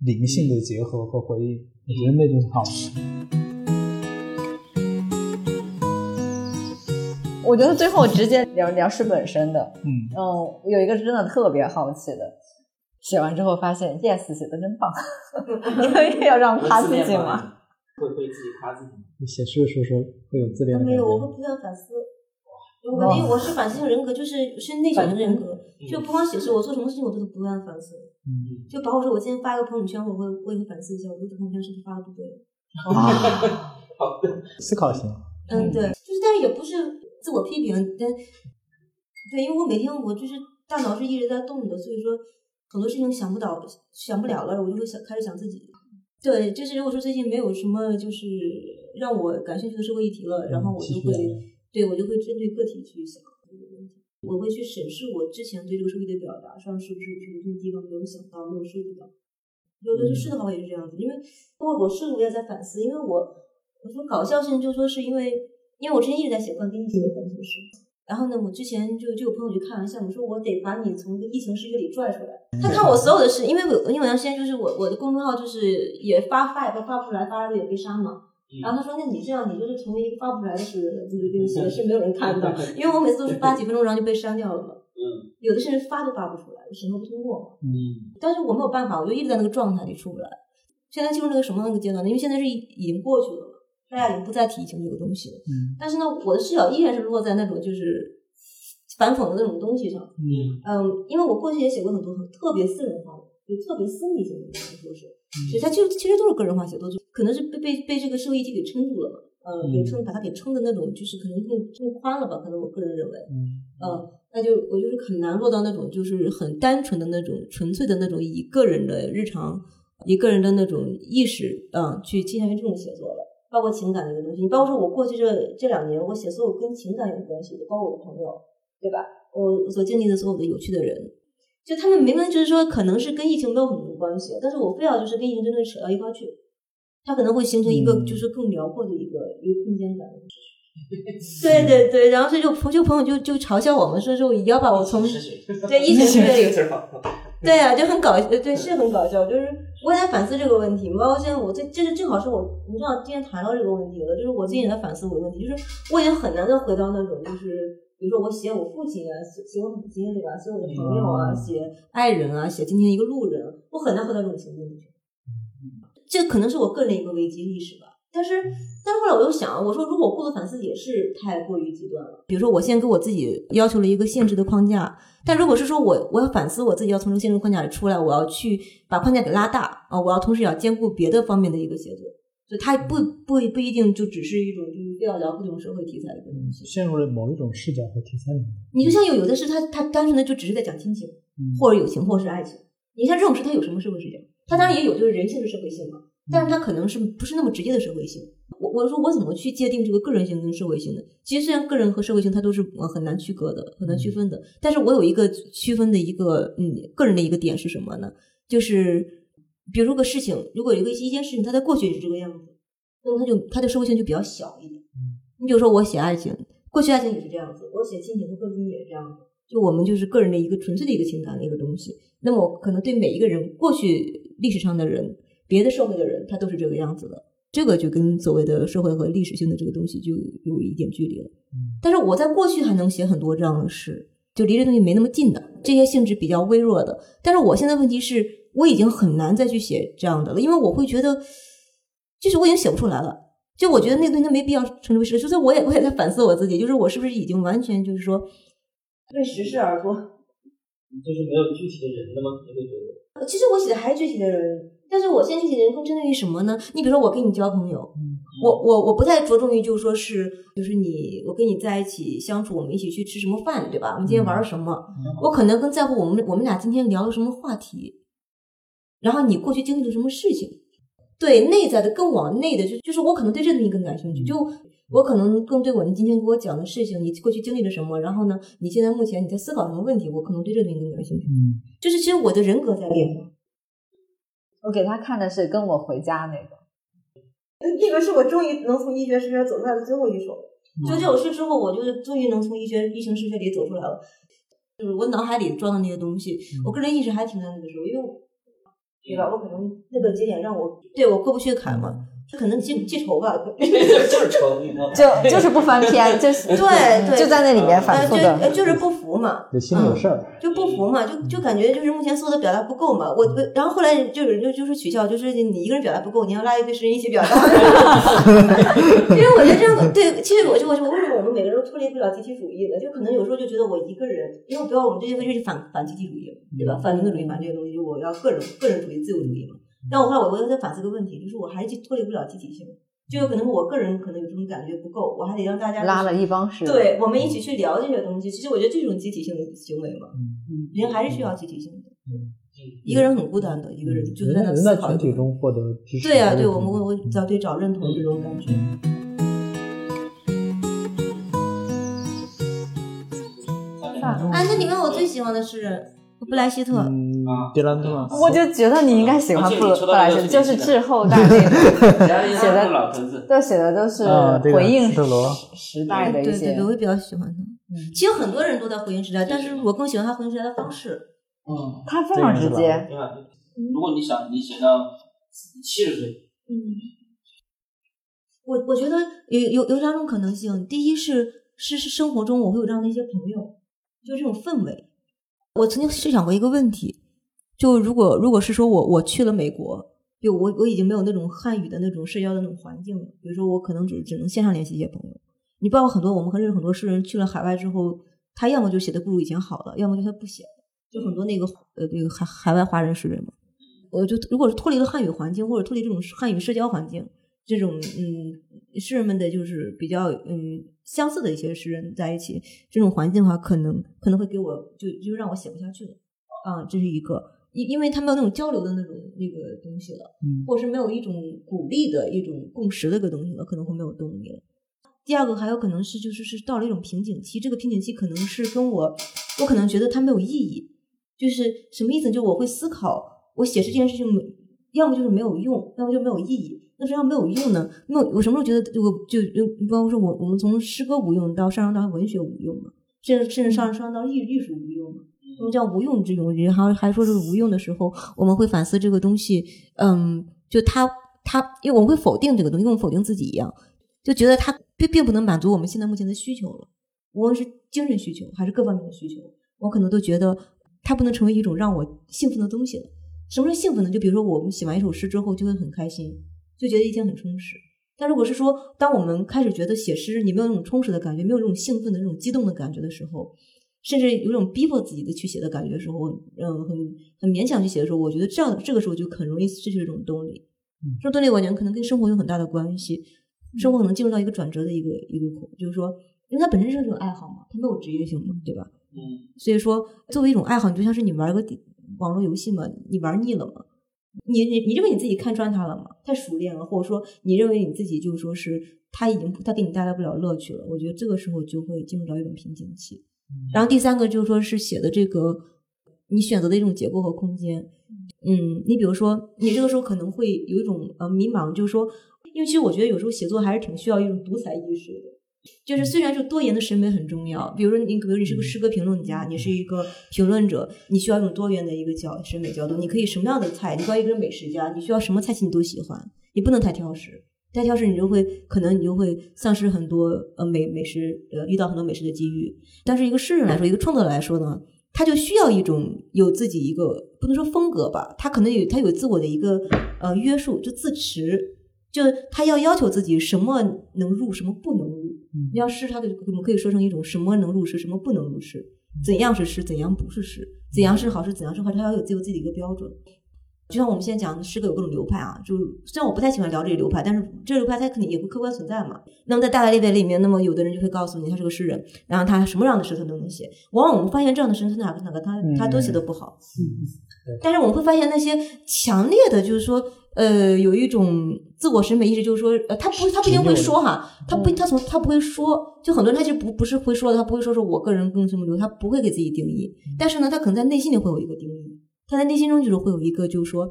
灵性的结合和回应，我觉得那就是好我觉得最后直接聊聊是本身的，嗯嗯，有一个真的特别好奇的，写完之后发现 yes 写的真棒，(laughs) 你要让夸自己吗？会会自己夸自己吗？写诗的时候会有自恋？没有，我会不断反思。我因为我是反思性人格，就是是内向的人格，就不光写诗，我做什么事情我都是不断反思。嗯，就包括说我今天发一个朋友圈，我会我也会反思一下，我这朋友圈是不是发的不对？(laughs) 好的，思考型。嗯，对，就是但是也不是。自我批评，但对，因为我每天我就是大脑是一直在动的，所以说很多事情想不到、想不了了，我就会想开始想自己。对，就是如果说最近没有什么就是让我感兴趣的社会议题了，然后我就会对我就会针对个体去想这个问题，我会去审视我之前对这个社会的表达上是不是有什么地方没有想到、没有涉及到。有的是的话也是这样子，因为包括我是我也在反思，因为我我说搞笑性就说是因为。因为我之前一直在写关于疫情的环境诗，然后呢，我之前就就有朋友就开玩笑，我说我得把你从疫情世界里拽出来。他看我所有的事，因为我因为我现在就是我我的公众号就是也发发也发不出来，发了也被删嘛。然后他说，那你这样，你就是成为一个发不出来的诗人，就是这个写的诗没有人看到，因为我每次都是发几分钟，然后就被删掉了嘛。嗯。有的甚至发都发不出来，审核不通过嘛。嗯。但是我没有办法，我就一直在那个状态里出不来。现在进入那个什么那个阶段呢？因为现在是已经过去了。大家已经不再提情这个东西了，嗯，但是呢，我的视角依然是落在那种就是反讽的那种东西上，嗯。嗯，因为我过去也写过很多很特别私人化的，就特别私密性的小说，是，所以它就其实都是个人化写作，就可能是被被被这个社会议题给撑住了嘛，呃，给撑把它给撑的那种，就是可能更更宽了吧，可能我个人认为，嗯，呃，那就我就是很难落到那种就是很单纯的那种纯粹的那种以个人的日常。一个人的那种意识，嗯，去倾向于这种写作的，包括情感的一个东西。你包括说我过去这这两年，我写所有跟情感有关系的，包括我的朋友，对吧？我所经历的所有的有趣的人，就他们明明就是说可能是跟疫情没有很多关系，但是我非要就是跟疫情真的扯到一块儿去，它可能会形成一个嗯就是更辽阔的一个一个空间感。(laughs) 对对对，然后所以就朋就朋友就就嘲笑我们说说也要把我从对疫情对这个词。对呀、就很搞，呃对，是很搞笑。就是我也在反思这个问题，包括现在我这这是正好是我，你知道今天谈到这个问题了，就是我最近也在反思我的问题，就是我已经很难再回到那种就是。比如说，我写我父亲啊，写写我母亲对吧？写我的朋友啊，嗯写爱人啊，写今天一个路人，我很难回到这种情境里去。这可能是我个人一个危机意识吧。但是，但是后来我又想，我说如果我过度反思也是太过于极端了。比如说，我现在给我自己要求了一个限制的框架，但如果是说我我要反思我自己要从这个限制框架里出来，我要去把框架给拉大啊，我要同时也要兼顾别的方面的一个写作，就它不不不一定就只是一种就是非要聊各种社会题材的一个东西。陷入了某一种视角和题材里面。你就像有有的是他他单纯的就只是在讲亲情，嗯或者友情，或者是爱情。你像这种事，它有什么社会视角？它当然也有就是人性是社会性嘛，但是它可能是不是那么直接的社会性。我我说我怎么去界定这个个人性跟社会性呢？其实虽然个人和社会性它都是呃很难区隔的，很难区分的，但是我有一个区分的一个嗯个人的一个点是什么呢？就是比如说个事情，如果有一个一件事情它在过去也是这个样子，那么它就它的社会性就比较小一点。你比如说我写爱情，过去爱情也是这样子，我写亲情，它过去也是这样子。就我们就是个人的一个纯粹的一个情感的一个东西。那么我可能对每一个人，过去历史上的人，别的社会的人，他都是这个样子的。这个就跟所谓的社会和历史性的这个东西就有一点距离了。但是我在过去还能写很多这样的诗，就离这东西没那么近的，这些性质比较微弱的。但是我现在问题是，我已经很难再去写这样的了，因为我会觉得，就是我已经写不出来了。就我觉得那个东西它没必要称之为诗，所以我也我也在反思我自己，就是我是不是已经完全就是说为时事而做。就是没有具体的人了吗？你会觉得？其实我写的还是具体的人，但是我现在具体的人更针对于什么呢？你比如说我跟你交朋友，我我我不太着重于就是说是就是你我跟你在一起相处，我们一起去吃什么饭，对吧？我们今天玩了什么？我可能更在乎我们我们俩今天聊了什么话题，然后你过去经历了什么事情。对内在的更往内的，就就是我可能对这东西更感兴趣，就我可能更对我你今天给我讲的事情，你过去经历了什么，然后呢，你现在目前你在思考什么问题，我可能对这东西更感兴趣。嗯，就是其实我的人格在变化。我给他看的是《跟我回家》那个，那个是我终于能从医学世界走出来的最后一首。就这首诗之后，我就是终于能从医学医学世界里走出来了。就是我脑海里装的那些东西，我个人意识还停在那个时候，因为对吧？我可能那个节点让我对我过不去的坎嘛，可能记记仇吧。(laughs) 就是仇？就就是不翻篇，(laughs) 就是对对，就在那里面反复呃的。就就是不服嘛，这心里有事儿。就不服嘛，就就感觉就是目前所有的表达不够嘛。我我然后后来就有人就就是取笑，就是你一个人表达不够，你要拉一堆诗人一起表达。(laughs) 因为我觉得这样对，其实我就我就为什么我们每个人都脱离不了集体主义呢？就可能有时候就觉得我一个人，因为不要我们这些就是反反集体主义，对吧？反民族主义反这些东西，就我要个人个人主义、自由主义嘛。但我后来我我又在反思个问题，就是我还是脱离不了集体性，就有可能我个人可能有这种感觉不够，我还得让大家拉了一帮诗人，对，我们一起去聊这些东西。其实我觉得这种集体性的行为嘛，嗯人还是需要集体性的。一个人很孤单的，一个人就是在那人思考在群体中获得支持。对呀、对我们会会找对找认同这种感觉。啊，那你问我最喜欢的诗人布莱希特，嗯，迪兰特？我就觉得你应该喜欢布布莱希，这个就是滞后代 (laughs) 那 (laughs) 写的是老头子，对，写的都是回应时代的一些对对对，我也比较喜欢他。其实很多人都在回应时代，但是我更喜欢他回应时代的方式。嗯，他非常直接，对吧？如果你想你写到七十岁，嗯，我我觉得有有有两种可能性，第一是是是生活中我会有这样的一些朋友，就这种氛围。我曾经设想过一个问题，就如果如果是说我我去了美国，就我我已经没有那种汉语的那种社交的那种环境了，比如说我可能只只能线上联系一些朋友。你包括很多我们认识很多诗人去了海外之后，他要么就写的不如以前好了，要么就他不写了，就很多那个呃这个海海外华人诗人嘛。我就如果是脱离了汉语环境，或者脱离这种汉语社交环境，这种嗯诗人们的就是比较嗯相似的一些诗人在一起，这种环境的话，可能可能会给我就就让我写不下去了啊，这是一个。因因为他没有那种交流的那种那个东西了，嗯或者是没有一种鼓励的一种共识的一个东西了，可能会没有动力了。第二个还有可能是就是是到了一种瓶颈期，这个瓶颈期可能是跟我我可能觉得它没有意义，就是什么意思？就我会思考，我写诗这件事情没，要么就是没有用，要么就没有意义。那实际上没有用呢？没有，我什么时候觉得我就就比方说我我们从诗歌无用到上升到文学无用嘛，甚至甚至上升到艺艺术无用嘛。我们叫无用之用，人还还说是无用的时候，我们会反思这个东西，嗯，就它它，因为我们会否定这个东西，跟我们否定自己一样，就觉得它并并不能满足我们现在目前的需求了，无论是精神需求还是各方面的需求，我可能都觉得它不能成为一种让我兴奋的东西了。什么是兴奋呢？就比如说我们写完一首诗之后就会很开心，就觉得一天很充实。但如果是说，当我们开始觉得写诗你没有那种充实的感觉，没有那种兴奋的、那种激动的感觉的时候，甚至有种逼迫自己的去写的感觉的时候，嗯，很很勉强去写的时候，我觉得这样这个时候就很容易失去这种动力。这种动力，我觉可能跟生活有很大的关系。生活可能进入到一个转折的一个一个口，就是说，因为它本身是一种爱好嘛，它没有职业性嘛，对吧？嗯，所以说，作为一种爱好，你就像是你玩个网络游戏嘛，你玩腻了嘛，你你你认为你自己看穿他了吗？太熟练了，或者说你认为你自己就是说是他已经他给你带来不了乐趣了，我觉得这个时候就会进入到一种瓶颈期。然后第三个就是说是写的这个你选择的一种结构和空间，嗯，你比如说你这个时候可能会有一种呃迷茫，就是说，因为其实我觉得有时候写作还是挺需要一种独裁意识的。就是虽然说多元的审美很重要，比如说你，比如你是个诗歌评论家，你是一个评论者，你需要一种多元的一个角审美角度。你可以什么样的菜，你需要一个美食家，你需要什么菜系你都喜欢，你不能太挑食。太挑食，你就会可能你就会丧失很多呃美美食呃遇到很多美食的机遇。但是一个诗人来说，一个创作来说呢，他就需要一种有自己一个不能说风格吧，他可能有他有自我的一个呃约束，就自持。就他要要求自己什么能入，什么不能入。你要诗，他的我们可以说成一种什么能入诗，什么不能入诗，怎样是诗，怎样不是诗，怎样是好诗，怎样是坏，他要有自由自己的一个标准。就像我们现在讲的诗歌有各种流派啊，就虽然我不太喜欢聊这个流派，但是这个流派它肯定也会客观存在嘛。那么在大大列表里面，那么有的人就会告诉你他是个诗人，然后他什么样的诗他都能写。往往我们发现这样的诗，他哪个哪个他他都写的不好。但是我们会发现那些强烈的，就是说。呃，有一种自我审美意识，就是说，呃，他不，他不一定会说哈，他不，他从他不会说，就很多人他就不不是会说的，他不会说说我个人更什么流，他不会给自己定义，但是呢，他可能在内心里会有一个定义，他在内心中就是会有一个，就是说，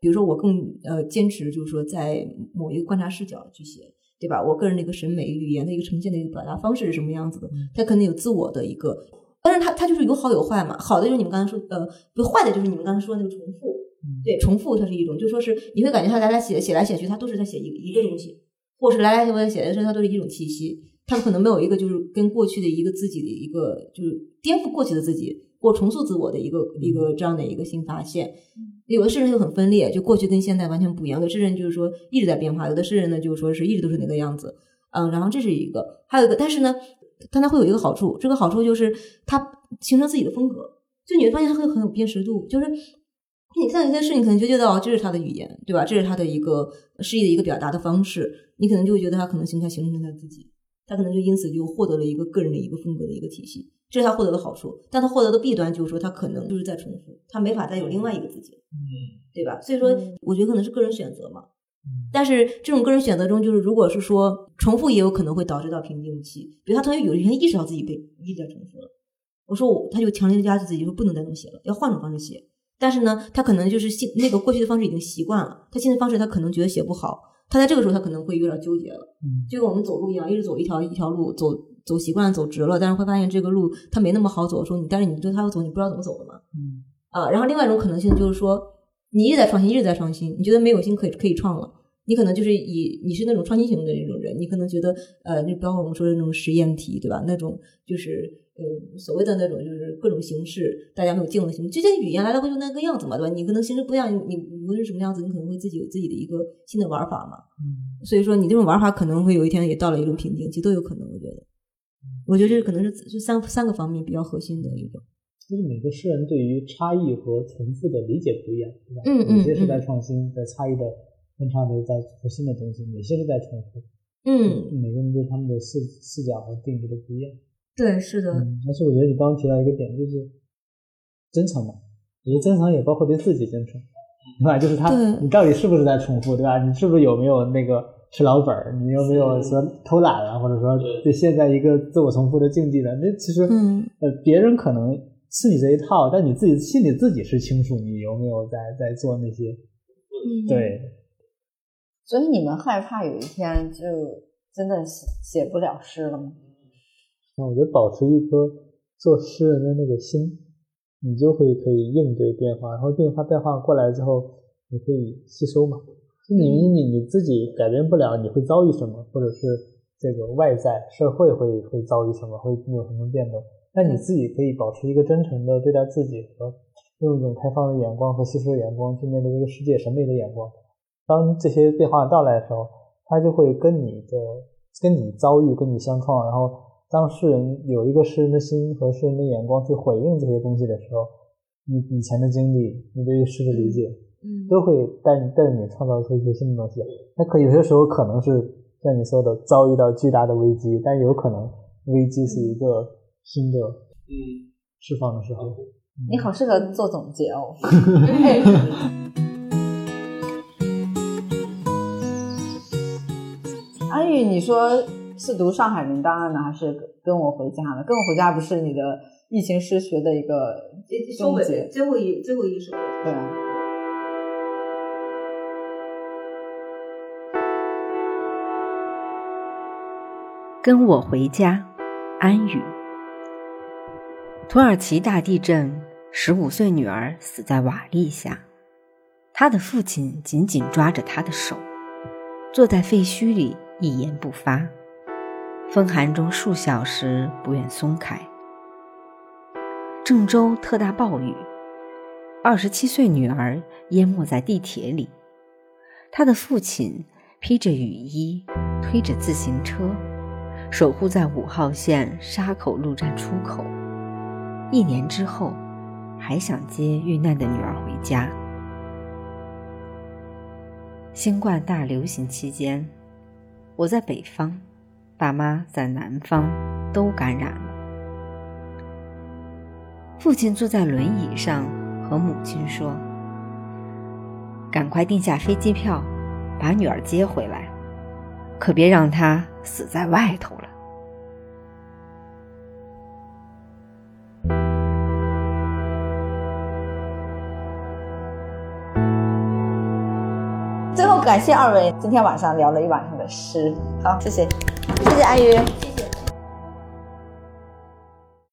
比如说我更呃坚持，就是说在某一个观察视角去写，对吧？我个人的一个审美语言的一个呈现的一个表达方式是什么样子的？他可能有自我的一个，但是他他就是有好有坏嘛，好的就是你们刚才说，呃，不坏的就是你们刚才说的那个重复。对，重复它是一种，就说是你会感觉他来来写写来写去，他都是在写一一个东西，或者是来来回回写的时候，它都是一种气息，他可能没有一个就是跟过去的一个自己的一个就是颠覆过去的自己或重塑自我的一个一个这样的一个新发现。有的诗人就很分裂，就过去跟现在完全不一样；有的诗人就是说一直在变化；有的诗人呢就是说是一直都是那个样子。嗯，然后这是一个，还有一个，但是呢，但它会有一个好处，这个好处就是它形成自己的风格，就你会发现它会很有辨识度，就是。你像一些事，你可能就觉得哦，这是他的语言，对吧？这是他的一个诗意的一个表达的方式，你可能就会觉得他可能形成形成他自己，他可能就因此就获得了一个个人的一个风格的一个体系，这是他获得的好处。但他获得的弊端就是说，他可能就是在重复，他没法再有另外一个自己，嗯，对吧？所以说，我觉得可能是个人选择嘛。但是这种个人选择中，就是如果是说重复，也有可能会导致到瓶颈期。比如他突然有一天意识到自己被一直在重复了，我说我，他就强烈的压制自己，说不能再这么写了，要换种方式写。但是呢，他可能就是现那个过去的方式已经习惯了，他现在方式他可能觉得写不好，他在这个时候他可能会有点纠结了，嗯就跟我们走路一样，一直走一条一条路，走走习惯了走直了，但是会发现这个路它没那么好走，的时候你但是你对他要走，你不知道怎么走的嘛，嗯啊，然后另外一种可能性就是说，你一直在创新，一直在创新，你觉得没有新可以可以创了，你可能就是以你是那种创新型的那种人，你可能觉得呃，就包括我们说的那种实验题，对吧？那种就是。呃，所谓的那种就是各种形式，大家没有见过的形式，这些语言来来回就那个样子嘛，对吧？你可能形式不一样，你无论是什么样子，你可能会自己有自己的一个新的玩法嘛。嗯，所以说你这种玩法可能会有一天也到了一种瓶颈期，都有可能。我觉得，我觉得这可能是这三三个方面比较核心的一个。就是每个诗人对于差异和重复的理解不一样，对吧？嗯嗯有些是在创新，在差异的分叉里在做新的东西，有些是在重复。嗯，每个人对他们的视视角和定义都不一样。对，是的，嗯，而且我觉得你刚刚提到一个点，就是真诚嘛，我觉得真诚也包括对自己真诚，对吧？就是他，你到底是不是在重复，对吧？你是不是有没有那个吃老本儿？你有没有说偷懒啊，或者说对就陷在一个自我重复的境地了？那其实，嗯呃，别人可能吃你这一套，但你自己心里自己是清楚你有没有在在做那些，嗯，对。所以你们害怕有一天就真的写写不了诗了吗？那我觉得保持一颗做诗人的那个心，你就会可以应对变化，然后变化变化过来之后，你可以吸收嘛。你你你自己改变不了，你会遭遇什么，或者是这个外在社会会会遭遇什么，会有什么变动。那你自己可以保持一个真诚的对待自己和用一种开放的眼光和吸收的眼光去面对这个世界审美的眼光。当这些变化到来的时候，它就会跟你的跟你遭遇跟你相创，然后当诗人有一个诗人的心和诗人的眼光去回应这些东西的时候，你以前的经历，你对于诗的理解，嗯都会带你带着你创造出一些新的东西。那可有些时候可能是像你说的遭遇到巨大的危机，但有可能危机是一个新的嗯，释放的时候。你好适合做总结哦。(laughs) 安宇，你说是读上海人档案呢，还是跟我回家呢？跟我回家不是你的疫情失学的一个终结？最后一最后一首。对啊。跟我回家，安宇。土耳其大地震，十五岁女儿死在瓦砾下，她的父亲紧紧抓着她的手，坐在废墟里一言不发，风寒中数小时不愿松开。郑州特大暴雨，二十七岁女儿淹没在地铁里，她的父亲披着雨衣，推着自行车。守护在五号线沙口路站出口，一年之后，还想接遇难的女儿回家。新冠大流行期间，我在北方，爸妈在南方，都感染了。父亲坐在轮椅上，和母亲说：“赶快订下飞机票，把女儿接回来。”可别让她死在外头了。感谢二位今天晚上聊了一晚上的诗，好，谢谢，谢谢安宇。